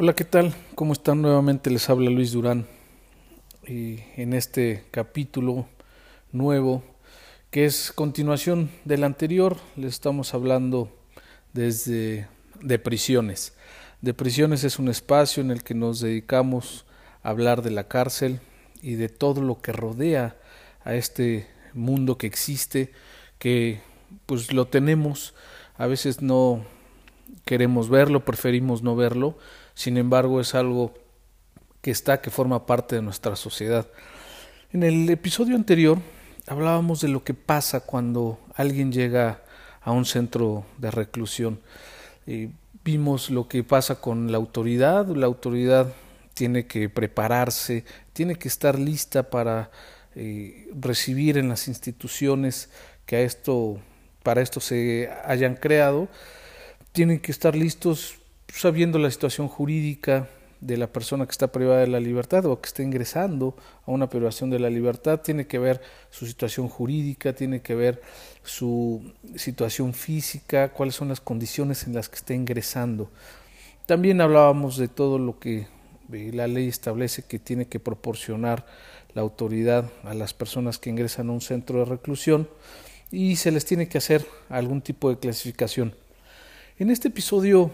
Hola, ¿qué tal? ¿Cómo están? Nuevamente les habla Luis Durán. Y en este capítulo nuevo, que es continuación del anterior, les estamos hablando desde de prisiones. De prisiones es un espacio en el que nos dedicamos a hablar de la cárcel y de todo lo que rodea a este mundo que existe, que pues lo tenemos, a veces no queremos verlo, preferimos no verlo, sin embargo es algo que está, que forma parte de nuestra sociedad. En el episodio anterior hablábamos de lo que pasa cuando alguien llega a un centro de reclusión. y vimos lo que pasa con la autoridad. La autoridad tiene que prepararse, tiene que estar lista para eh, recibir en las instituciones que a esto, para esto se hayan creado. Tienen que estar listos sabiendo la situación jurídica de la persona que está privada de la libertad o que está ingresando a una privación de la libertad, tiene que ver su situación jurídica, tiene que ver su situación física, cuáles son las condiciones en las que está ingresando. También hablábamos de todo lo que la ley establece que tiene que proporcionar la autoridad a las personas que ingresan a un centro de reclusión y se les tiene que hacer algún tipo de clasificación. En este episodio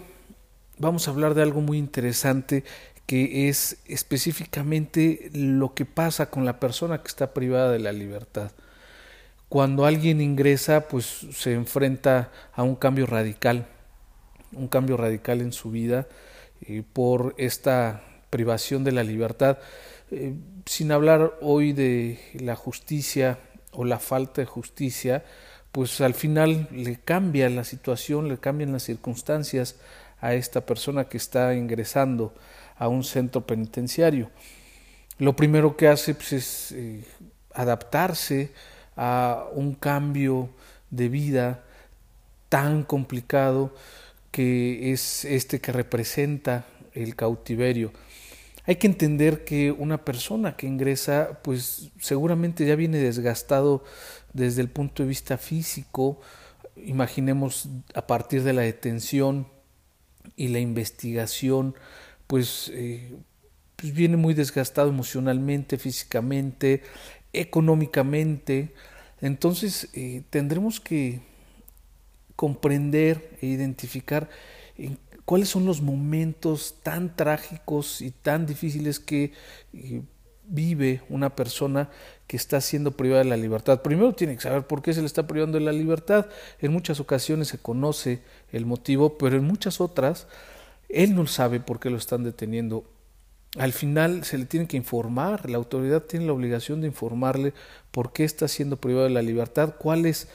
vamos a hablar de algo muy interesante que es específicamente lo que pasa con la persona que está privada de la libertad. Cuando alguien ingresa, pues se enfrenta a un cambio radical, un cambio radical en su vida eh, por esta privación de la libertad. Eh, sin hablar hoy de la justicia o la falta de justicia, pues al final le cambia la situación, le cambian las circunstancias a esta persona que está ingresando a un centro penitenciario. Lo primero que hace pues, es eh, adaptarse a un cambio de vida tan complicado que es este que representa el cautiverio. Hay que entender que una persona que ingresa, pues seguramente ya viene desgastado desde el punto de vista físico, imaginemos a partir de la detención, y la investigación pues, eh, pues viene muy desgastado emocionalmente, físicamente, económicamente. Entonces eh, tendremos que comprender e identificar cuáles son los momentos tan trágicos y tan difíciles que eh, vive una persona que está siendo privada de la libertad. Primero tiene que saber por qué se le está privando de la libertad. En muchas ocasiones se conoce el motivo, pero en muchas otras él no sabe por qué lo están deteniendo. Al final se le tiene que informar, la autoridad tiene la obligación de informarle por qué está siendo privado de la libertad, cuál es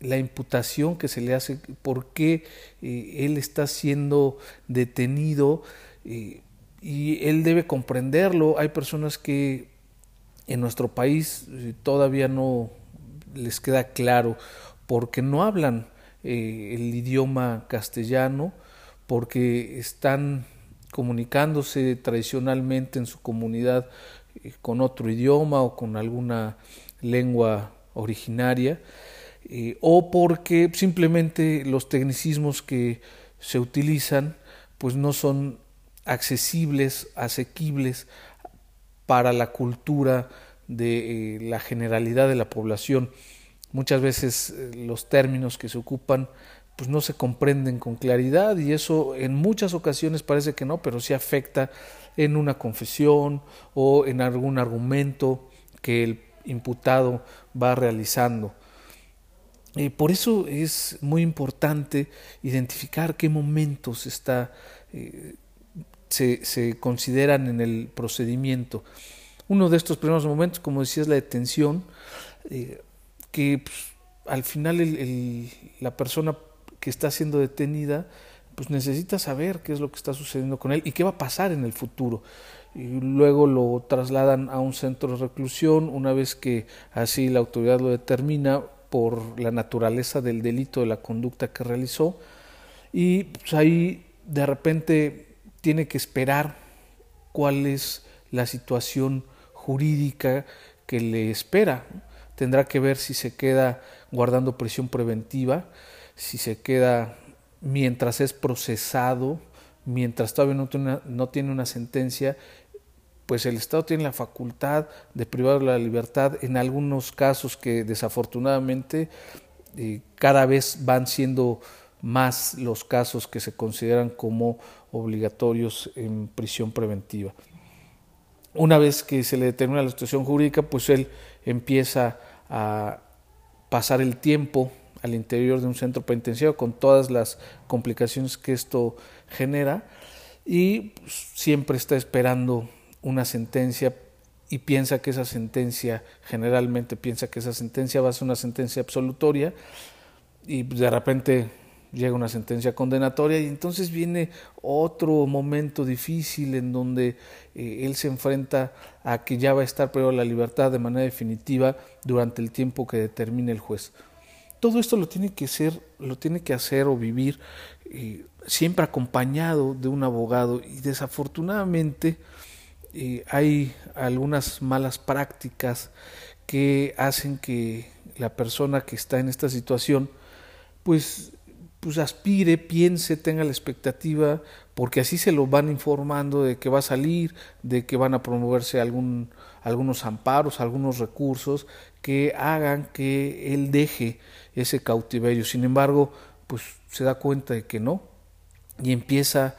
la imputación que se le hace, por qué eh, él está siendo detenido. Eh, y él debe comprenderlo. Hay personas que en nuestro país eh, todavía no les queda claro porque no hablan eh, el idioma castellano, porque están comunicándose tradicionalmente en su comunidad eh, con otro idioma o con alguna lengua originaria, o porque simplemente los tecnicismos que se utilizan pues no son accesibles, asequibles para la cultura de eh, la generalidad de la población. Muchas veces eh, los términos que se ocupan pues no se comprenden con claridad y eso en muchas ocasiones parece que no, pero sí afecta en una confesión o en algún argumento que el imputado va realizando. y por eso es muy importante identificar qué momentos está eh, se, consideran en el procedimiento. Uno de estos primeros momentos, como decía, es la detención, eh, que pues, al final la persona que está siendo detenida pues necesita saber qué es lo que está sucediendo con él y qué va a pasar en el futuro. y luego lo trasladan a un centro de reclusión una vez que así la autoridad lo determina por la naturaleza del delito de la conducta que realizó y pues, ahí de repente tiene que esperar cuál es la situación jurídica que le espera. Tendrá que ver si se queda guardando prisión preventiva, si se queda mientras es procesado, mientras todavía no tiene una, no tiene una sentencia, pues el Estado tiene la facultad de privar la libertad en algunos casos que desafortunadamente eh, cada vez van siendo más los casos que se consideran como obligatorios en prisión preventiva. Una vez que se le determina la situación jurídica, pues él empieza a pasar el tiempo al interior de un centro penitenciario con todas las complicaciones que esto genera y pues, siempre está esperando una sentencia y piensa que esa sentencia, generalmente piensa que esa sentencia va a ser una sentencia absolutoria y de repente llega una sentencia condenatoria y entonces viene otro momento difícil en donde eh, él se enfrenta a que ya va a estar privado la libertad de manera definitiva durante el tiempo que determine el juez. Todo esto lo tiene que ser, lo tiene que hacer o vivir eh, siempre acompañado de un abogado y desafortunadamente eh, hay algunas malas prácticas que hacen que la persona que está en esta situación pues pues aspire, piense, tenga la expectativa, porque así se lo van informando de que va a salir, de que van a promoverse algún, algunos amparos, algunos recursos que hagan que él deje ese cautiverio. Sin embargo, pues se da cuenta de que no y empieza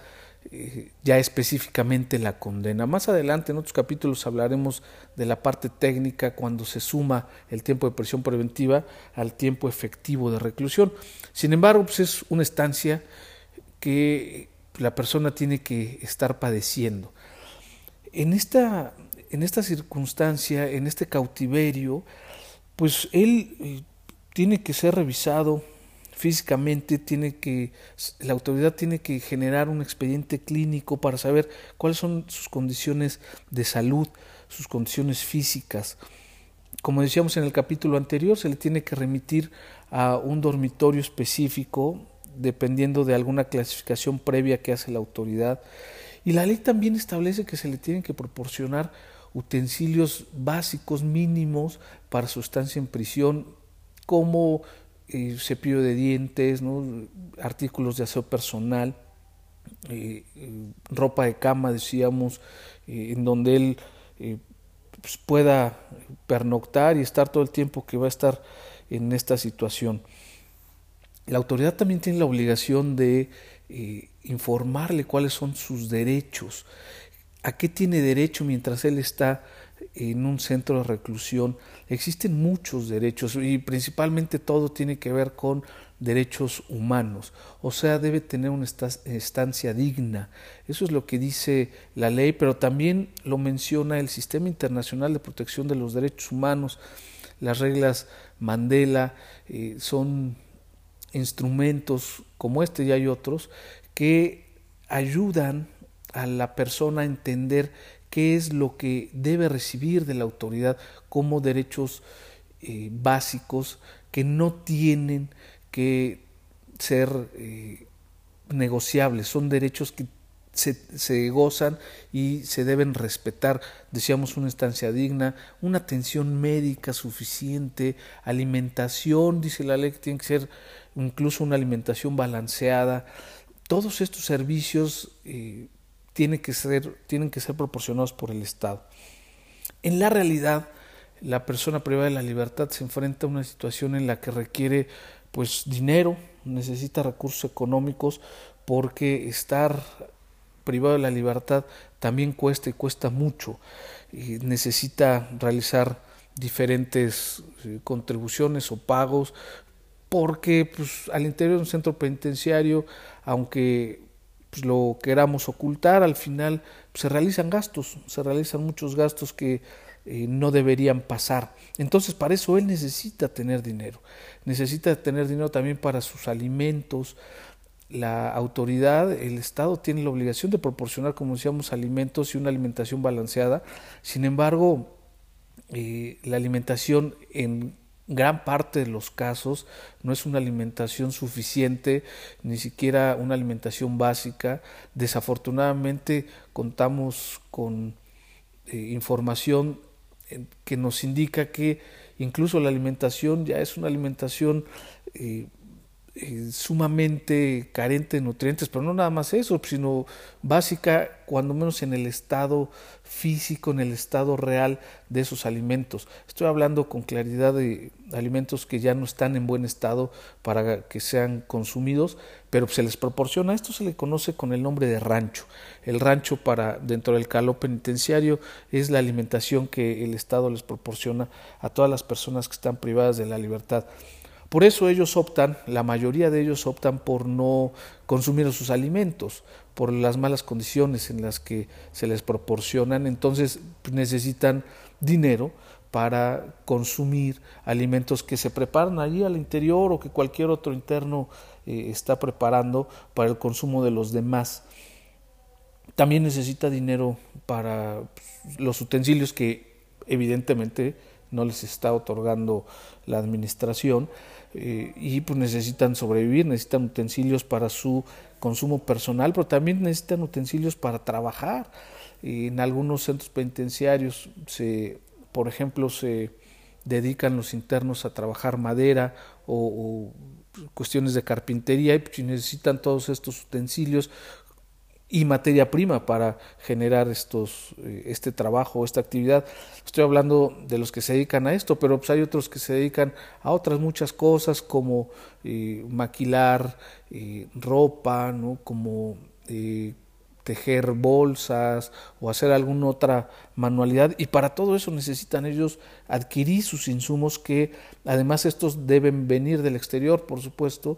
ya específicamente la condena. Más adelante en otros capítulos hablaremos de la parte técnica cuando se suma el tiempo de prisión preventiva al tiempo efectivo de reclusión. Sin embargo, pues es una estancia que la persona tiene que estar padeciendo. En esta, en esta circunstancia, en este cautiverio, pues él eh, tiene que ser revisado físicamente tiene que la autoridad tiene que generar un expediente clínico para saber cuáles son sus condiciones de salud, sus condiciones físicas. Como decíamos en el capítulo anterior, se le tiene que remitir a un dormitorio específico dependiendo de alguna clasificación previa que hace la autoridad. Y la ley también establece que se le tienen que proporcionar utensilios básicos mínimos para su estancia en prisión, como eh, cepillo de dientes, artículos de aseo personal, eh, eh, ropa de cama, decíamos, en donde él pues, pueda pernoctar y estar todo el tiempo que va a estar en esta situación. La autoridad también tiene la obligación de informarle cuáles son sus derechos, a qué tiene derecho mientras él está en un centro de reclusión. Existen muchos derechos y principalmente todo tiene que ver con derechos humanos, o sea, debe tener una estancia digna. Eso es lo que dice la ley, pero también lo menciona el Sistema Internacional de Protección de los Derechos Humanos. Las reglas Mandela eh, son instrumentos como este y hay otros que ayudan a la persona a entender qué es lo que debe recibir de la autoridad como derechos eh, básicos que no tienen que ser eh, negociables, son derechos que se, gozan y se deben respetar. Decíamos una estancia digna, una atención médica suficiente, alimentación, dice la ley que tiene que ser incluso una alimentación balanceada. Todos estos servicios eh, tienen que ser proporcionados por el Estado. En la realidad, la persona privada de la libertad se enfrenta a una situación en la que requiere pues dinero, necesita recursos económicos porque estar privado de la libertad también cuesta y cuesta mucho. Necesita realizar diferentes eh, contribuciones o pagos porque pues, al interior de un centro penitenciario, aunque pues, lo queramos ocultar, al final pues, se realizan gastos, se realizan muchos gastos que eh, no deberían pasar. Entonces, para eso él necesita tener dinero, necesita tener dinero también para sus alimentos. la autoridad, el Estado tiene la obligación de proporcionar, como decíamos, alimentos y una alimentación balanceada. Sin embargo, eh, la alimentación en gran parte de los casos no es una alimentación suficiente, ni siquiera una alimentación básica. Desafortunadamente contamos con eh, información que nos indica que incluso la alimentación ya es una alimentación eh, eh, sumamente carente de nutrientes, pero no nada más eso, sino básica, cuando menos en el estado físico, en el estado real de esos alimentos. Estoy hablando con claridad de alimentos que ya no están en buen estado para que sean consumidos, pero se les proporciona, esto se le conoce con el nombre de rancho. El rancho para dentro del calor penitenciario es la alimentación que el Estado les proporciona a todas las personas que están privadas de la libertad. Por eso ellos optan, la mayoría de ellos optan por no consumir sus alimentos, por las malas condiciones en las que se les proporcionan, entonces necesitan dinero para consumir alimentos que se preparan allí al interior o que cualquier otro interno eh, está preparando para el consumo de los demás. También necesita dinero para pues, los utensilios que evidentemente no les está otorgando la administración eh, y pues necesitan sobrevivir, necesitan utensilios para su consumo personal, pero también necesitan utensilios para trabajar. en algunos centros penitenciarios, se, por ejemplo, se dedican los internos a trabajar madera o, cuestiones de carpintería y pues, necesitan todos estos utensilios y materia prima para generar estos, eh, este trabajo, esta actividad. Estoy hablando de los que se dedican a esto, pero pues hay otros que se dedican a otras muchas cosas como eh, maquilar eh, ropa, ¿no? como tejer bolsas o hacer alguna otra manualidad y para todo eso necesitan ellos adquirir sus insumos que además estos deben venir del exterior por supuesto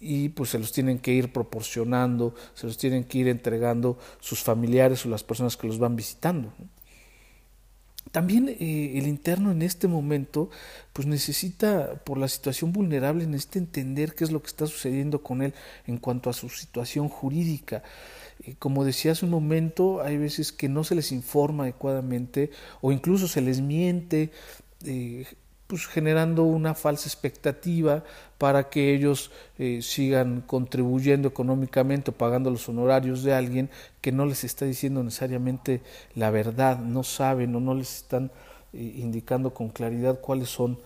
y pues se los tienen que ir proporcionando, se los tienen que ir entregando sus familiares o las personas que los van visitando. También eh, el interno en este momento pues necesita, por la situación vulnerable, necesita entender qué es lo que está sucediendo con él en cuanto a su situación jurídica. Eh, como decía hace un momento, hay veces que no se les informa adecuadamente o incluso se les miente. Eh, pues generando una falsa expectativa para que ellos eh, sigan contribuyendo económicamente o pagando los honorarios de alguien que no les está diciendo necesariamente la verdad, no saben o no les están eh, indicando con claridad cuáles son,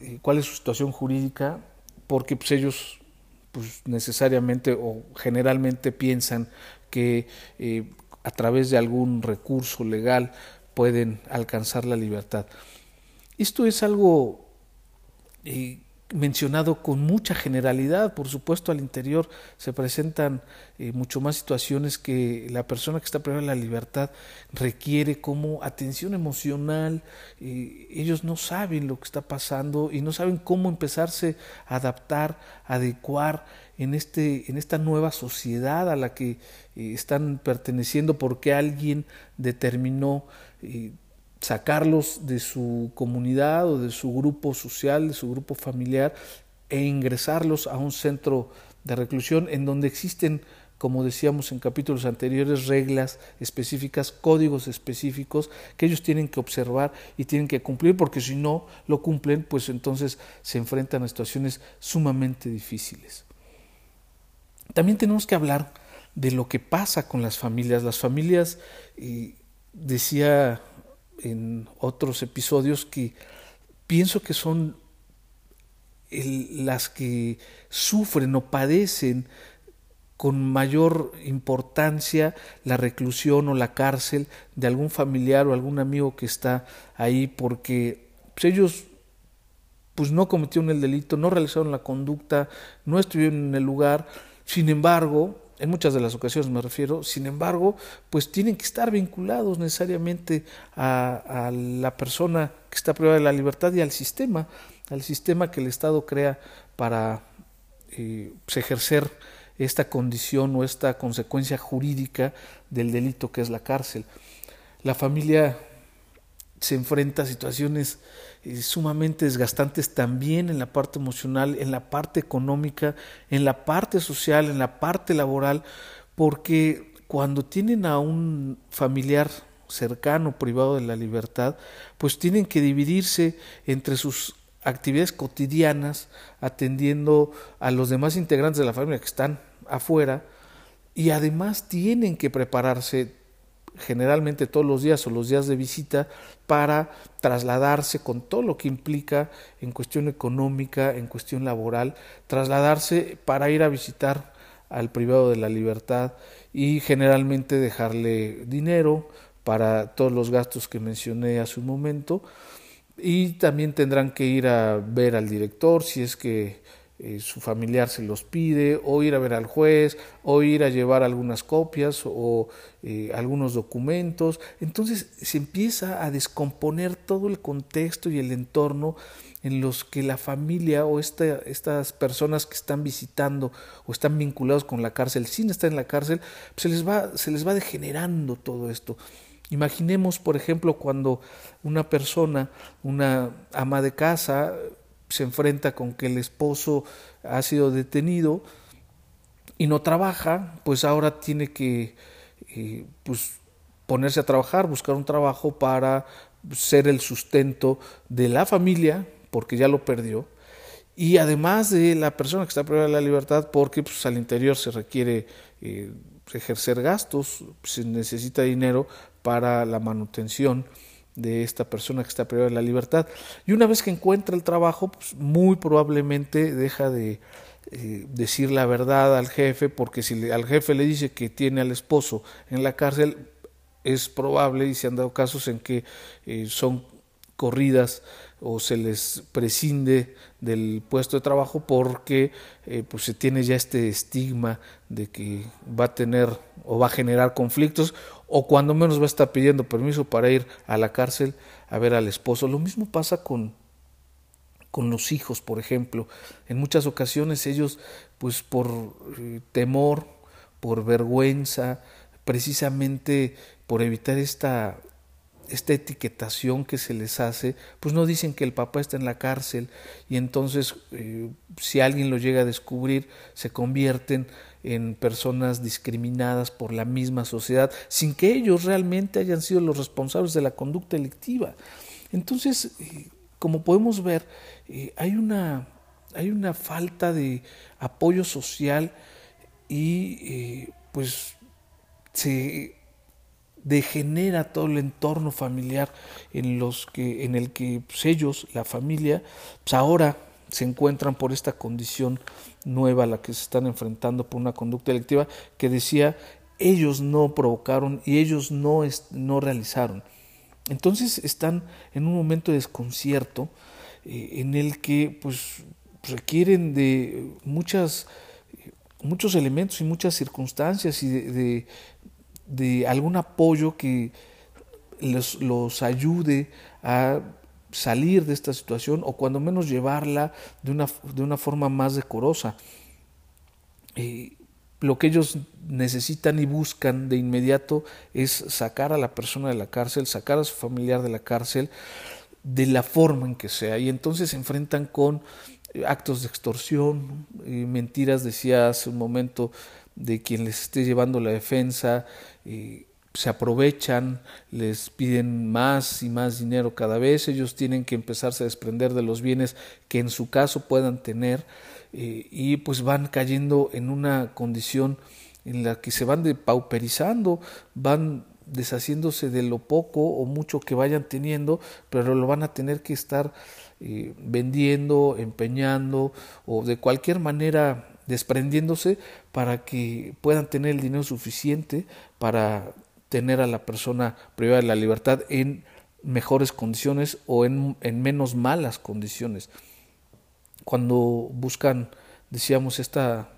eh, cuál es su situación jurídica, porque pues ellos pues necesariamente o generalmente piensan que a través de algún recurso legal pueden alcanzar la libertad. Esto es algo eh, mencionado con mucha generalidad, por supuesto al interior se presentan eh, mucho más situaciones que la persona que está privada de la libertad requiere como atención emocional, eh, ellos no saben lo que está pasando y no saben cómo empezarse a adaptar, adecuar en, este, en esta nueva sociedad a la que están perteneciendo porque alguien determinó sacarlos de su comunidad o de su grupo social, de su grupo familiar e ingresarlos a un centro de reclusión en donde existen, como decíamos en capítulos anteriores, reglas específicas, códigos específicos que ellos tienen que observar y tienen que cumplir porque si no lo cumplen, pues entonces se enfrentan a situaciones sumamente difíciles. También tenemos que hablar de lo que pasa con las familias. Las familias, y decía en otros episodios que pienso que son las que sufren o padecen con mayor importancia la reclusión o la cárcel de algún familiar o algún amigo que está ahí porque pues, ellos pues no cometieron el delito, no realizaron la conducta, no estuvieron en el lugar, sin embargo, en muchas de las ocasiones me refiero, sin embargo, pues tienen que estar vinculados necesariamente a, la persona que está privada de la libertad y al sistema, al sistema que el Estado crea para eh, pues, ejercer esta condición o esta consecuencia jurídica del delito que es la cárcel. La familia se enfrenta a situaciones eh, sumamente desgastantes también en la parte emocional, en la parte económica, en la parte social, en la parte laboral, porque cuando tienen a un familiar cercano, privado de la libertad, pues tienen que dividirse entre sus actividades cotidianas, atendiendo a los demás integrantes de la familia que están afuera, y además tienen que prepararse generalmente todos los días o los días de visita para trasladarse con todo lo que implica en cuestión económica, en cuestión laboral, trasladarse para ir a visitar al privado de la libertad y generalmente dejarle dinero para todos los gastos que mencioné hace un momento. Y también tendrán que ir a ver al director si es que eh, su familiar se los pide, o ir a ver al juez, o ir a llevar algunas copias o eh, algunos documentos. Entonces se empieza a descomponer todo el contexto y el entorno en los que la familia o estas personas que están visitando o están vinculados con la cárcel, sin estar en la cárcel, se, les va, se les va degenerando todo esto. Imaginemos, por ejemplo, cuando una persona, una ama de casa, se enfrenta con que el esposo ha sido detenido y no trabaja, pues ahora tiene que eh, pues ponerse a trabajar, buscar un trabajo para ser el sustento de la familia, porque ya lo perdió, y además de la persona que está privada de la libertad, porque pues, al interior se requiere eh, ejercer gastos, se necesita dinero para la manutención de esta persona que está privada de la libertad. Y una vez que encuentra el trabajo, pues muy probablemente deja de eh, decir la verdad al jefe, porque si al jefe le dice que tiene al esposo en la cárcel, es probable, y se han dado casos en que eh, son corridas o se les prescinde del puesto de trabajo porque eh, pues se tiene ya este estigma de que va a tener o va a generar conflictos o cuando menos va a estar pidiendo permiso para ir a la cárcel a ver al esposo. Lo mismo pasa con con los hijos, por ejemplo. En muchas ocasiones ellos, pues por eh, temor, por vergüenza, precisamente por evitar esta esta etiquetación que se les hace, pues no dicen que el papá está en la cárcel y entonces eh, si alguien lo llega a descubrir se convierten en personas discriminadas por la misma sociedad sin que ellos realmente hayan sido los responsables de la conducta delictiva. Entonces, eh, como podemos ver, eh, hay, una, hay una falta de apoyo social y pues se degenera todo el entorno familiar en los que en el que pues, ellos la familia pues ahora se encuentran por esta condición nueva a la que se están enfrentando por una conducta electiva que decía ellos no provocaron y ellos no, no realizaron. Entonces están en un momento de desconcierto eh, en el que pues requieren de muchas muchos elementos y muchas circunstancias y de algún apoyo que les, los ayude a salir de esta situación o cuando menos llevarla de una, de una forma más decorosa. Eh, lo que ellos necesitan y buscan de inmediato es sacar a la persona de la cárcel, sacar a su familiar de la cárcel de la forma en que sea. Y entonces se enfrentan con actos de extorsión, mentiras, decía hace un momento, de quien les esté llevando la defensa, se aprovechan, les piden más y más dinero cada vez, ellos tienen que empezarse a desprender de los bienes que en su caso puedan tener eh, y pues van cayendo en una condición en la que se van depauperizando, van deshaciéndose de lo poco o mucho que vayan teniendo, pero lo van a tener que estar eh, vendiendo, empeñando o de cualquier manera desprendiéndose para que puedan tener el dinero suficiente para tener a la persona privada de la libertad en mejores condiciones o en, en menos malas condiciones. Cuando buscan, decíamos, esta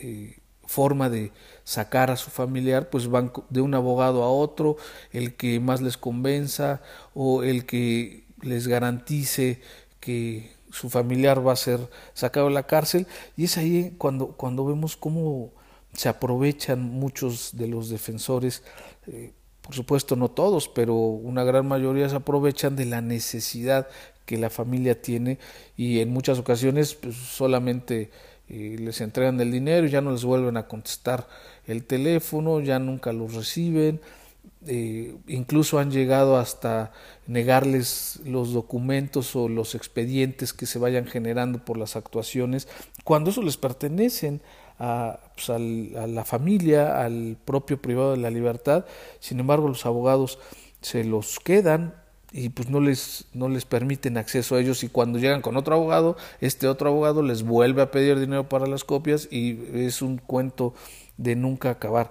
eh, forma de sacar a su familiar, pues van de un abogado a otro, el que más les convenza o el que les garantice que su familiar va a ser sacado de la cárcel. Y es ahí cuando, cuando vemos cómo se aprovechan muchos de los defensores. Eh, por supuesto no todos, pero una gran mayoría se aprovechan de la necesidad que la familia tiene. Y en muchas ocasiones pues, solamente eh, les entregan el dinero y ya no les vuelven a contestar el teléfono, ya nunca los reciben, eh, incluso han llegado hasta negarles los documentos o los expedientes que se vayan generando por las actuaciones, cuando eso les pertenecen a, pues, a la familia, al propio privado de la libertad, sin embargo los abogados se los quedan y pues no les no les permiten acceso a ellos. Y cuando llegan con otro abogado este otro abogado les vuelve a pedir dinero para las copias y es un cuento de nunca acabar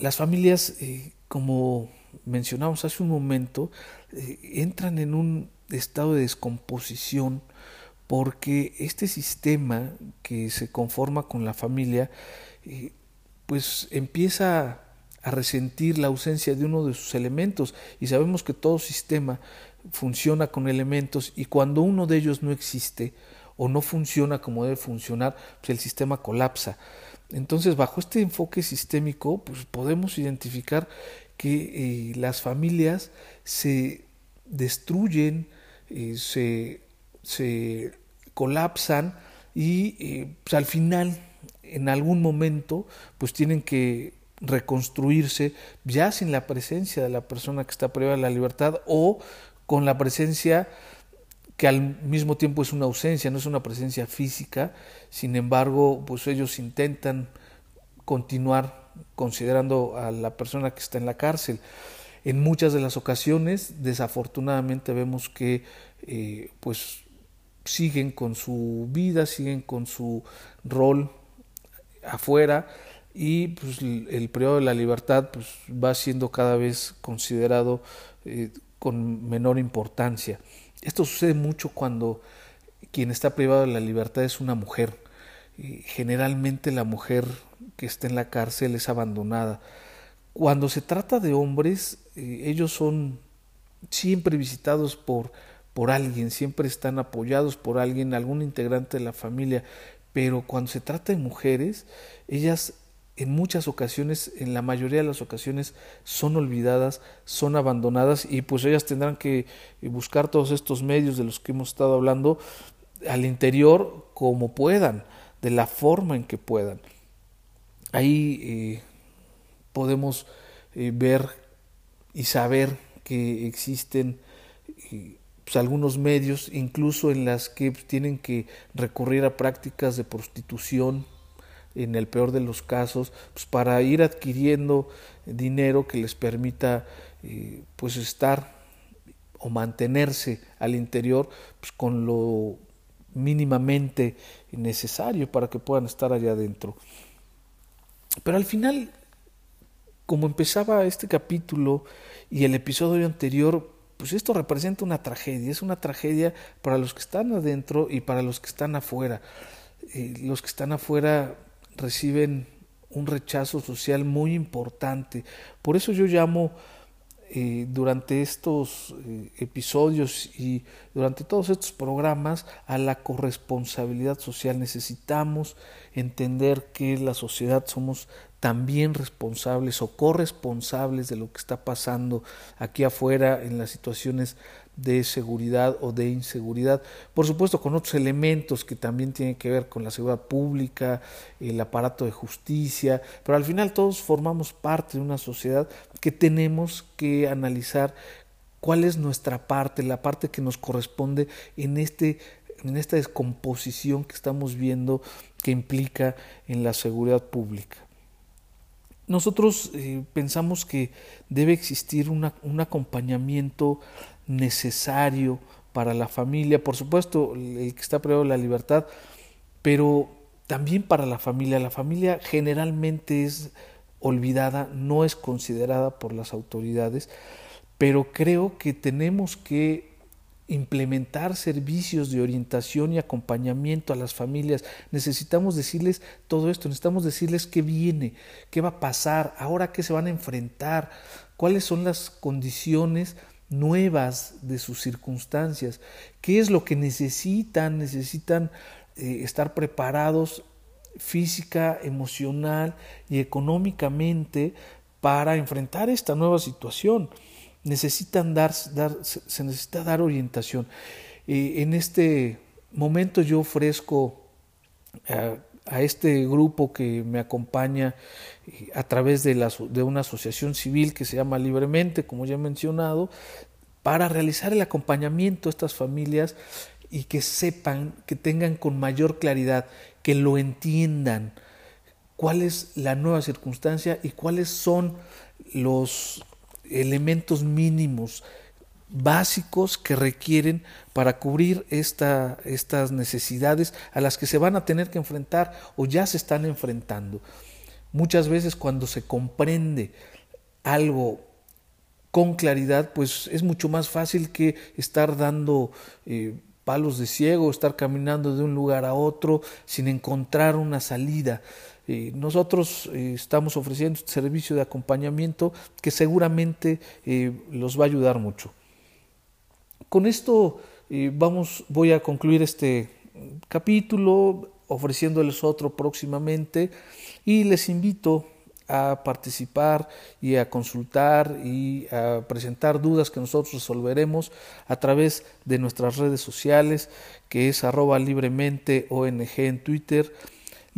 las familias, eh, como mencionamos hace un momento, eh, entran en un estado de descomposición porque este sistema que se conforma con la familia, eh, pues empieza a resentir la ausencia de uno de sus elementos y sabemos que todo sistema funciona con elementos y cuando uno de ellos no existe o no funciona como debe funcionar, pues el sistema colapsa. Entonces, bajo este enfoque sistémico, pues podemos identificar que eh, las familias se destruyen, eh, se, se, colapsan y eh, pues al final, en algún momento, pues tienen que reconstruirse ya sin la presencia de la persona que está privada de la libertad o con la presencia que al mismo tiempo es una ausencia, no es una presencia física, sin embargo, pues ellos intentan continuar considerando a la persona que está en la cárcel. En muchas de las ocasiones, desafortunadamente, vemos que eh, pues siguen con su vida, siguen con su rol afuera y pues, el periodo de la libertad pues, va siendo cada vez considerado eh, con menor importancia. Esto sucede mucho cuando quien está privado de la libertad es una mujer. generalmente la mujer que está en la cárcel es abandonada. Cuando se trata de hombres, eh, ellos son siempre visitados por, por alguien, siempre están apoyados por alguien, algún integrante de la familia, pero cuando se trata de mujeres, ellas en muchas ocasiones, en la mayoría de las ocasiones, son olvidadas, son abandonadas y pues ellas tendrán que buscar todos estos medios de los que hemos estado hablando al interior como puedan, de la forma en que puedan. Ahí eh, podemos eh, ver y saber que existen eh, pues, algunos medios, incluso en las que tienen que recurrir a prácticas de prostitución, en el peor de los casos, pues para ir adquiriendo dinero que les permita eh, pues estar o mantenerse al interior pues con lo mínimamente necesario para que puedan estar allá adentro. Pero al final, como empezaba este capítulo y el episodio anterior, pues esto representa una tragedia, es una tragedia para los que están adentro y para los que están afuera. Eh, los que están afuera reciben un rechazo social muy importante. Por eso yo llamo eh, durante estos eh, episodios y durante todos estos programas a la corresponsabilidad social. Necesitamos entender que la sociedad somos también responsables o corresponsables de lo que está pasando aquí afuera en las situaciones de seguridad o de inseguridad. Por supuesto, con otros elementos que también tienen que ver con la seguridad pública, el aparato de justicia, pero al final todos formamos parte de una sociedad que tenemos que analizar cuál es nuestra parte, la parte que nos corresponde en este en esta descomposición que estamos viendo que implica en la seguridad pública. Nosotros eh, pensamos que debe existir un acompañamiento necesario para la familia, por supuesto, el que está privado de la libertad, pero también para la familia. La familia generalmente es olvidada, no es considerada por las autoridades, pero creo que tenemos que implementar servicios de orientación y acompañamiento a las familias. Necesitamos decirles todo esto, necesitamos decirles qué viene, qué va a pasar, ahora qué se van a enfrentar, cuáles son las condiciones nuevas de sus circunstancias, qué es lo que necesitan, necesitan eh, estar preparados física, emocional y económicamente para enfrentar esta nueva situación. Necesitan dar, dar se necesita dar orientación. Eh, en este momento yo ofrezco a, a, este grupo que me acompaña eh, a través de, la, de una asociación civil que se llama Libremente, como ya he mencionado, para realizar el acompañamiento a estas familias y que sepan, que tengan con mayor claridad, que lo entiendan, cuál es la nueva circunstancia y cuáles son los elementos mínimos básicos que requieren para cubrir esta, estas necesidades a las que se van a tener que enfrentar o ya se están enfrentando. Muchas veces cuando se comprende algo con claridad, pues es mucho más fácil que estar dando eh, palos de ciego, estar caminando de un lugar a otro sin encontrar una salida. Eh, nosotros eh, estamos ofreciendo este servicio de acompañamiento que seguramente los va a ayudar mucho. Con esto vamos, voy a concluir este capítulo ofreciéndoles otro próximamente y les invito a participar y a consultar y a presentar dudas que nosotros resolveremos a través de nuestras redes sociales, que es arroba libremente ONG en Twitter,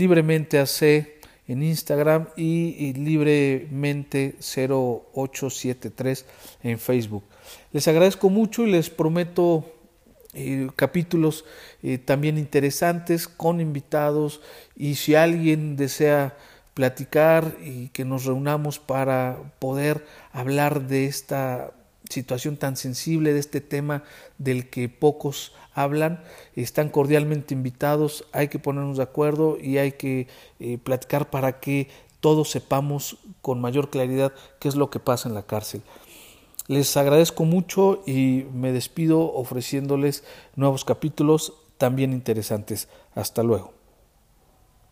libremente AC en Instagram y, libremente 0873 en Facebook. Les agradezco mucho y les prometo eh, capítulos eh, también interesantes con invitados y si alguien desea platicar y que nos reunamos para poder hablar de esta situación tan sensible, de este tema del que pocos hablan. Están cordialmente invitados, hay que ponernos de acuerdo y hay que eh, platicar para que todos sepamos con mayor claridad qué es lo que pasa en la cárcel. Les agradezco mucho y me despido ofreciéndoles nuevos capítulos también interesantes. Hasta luego.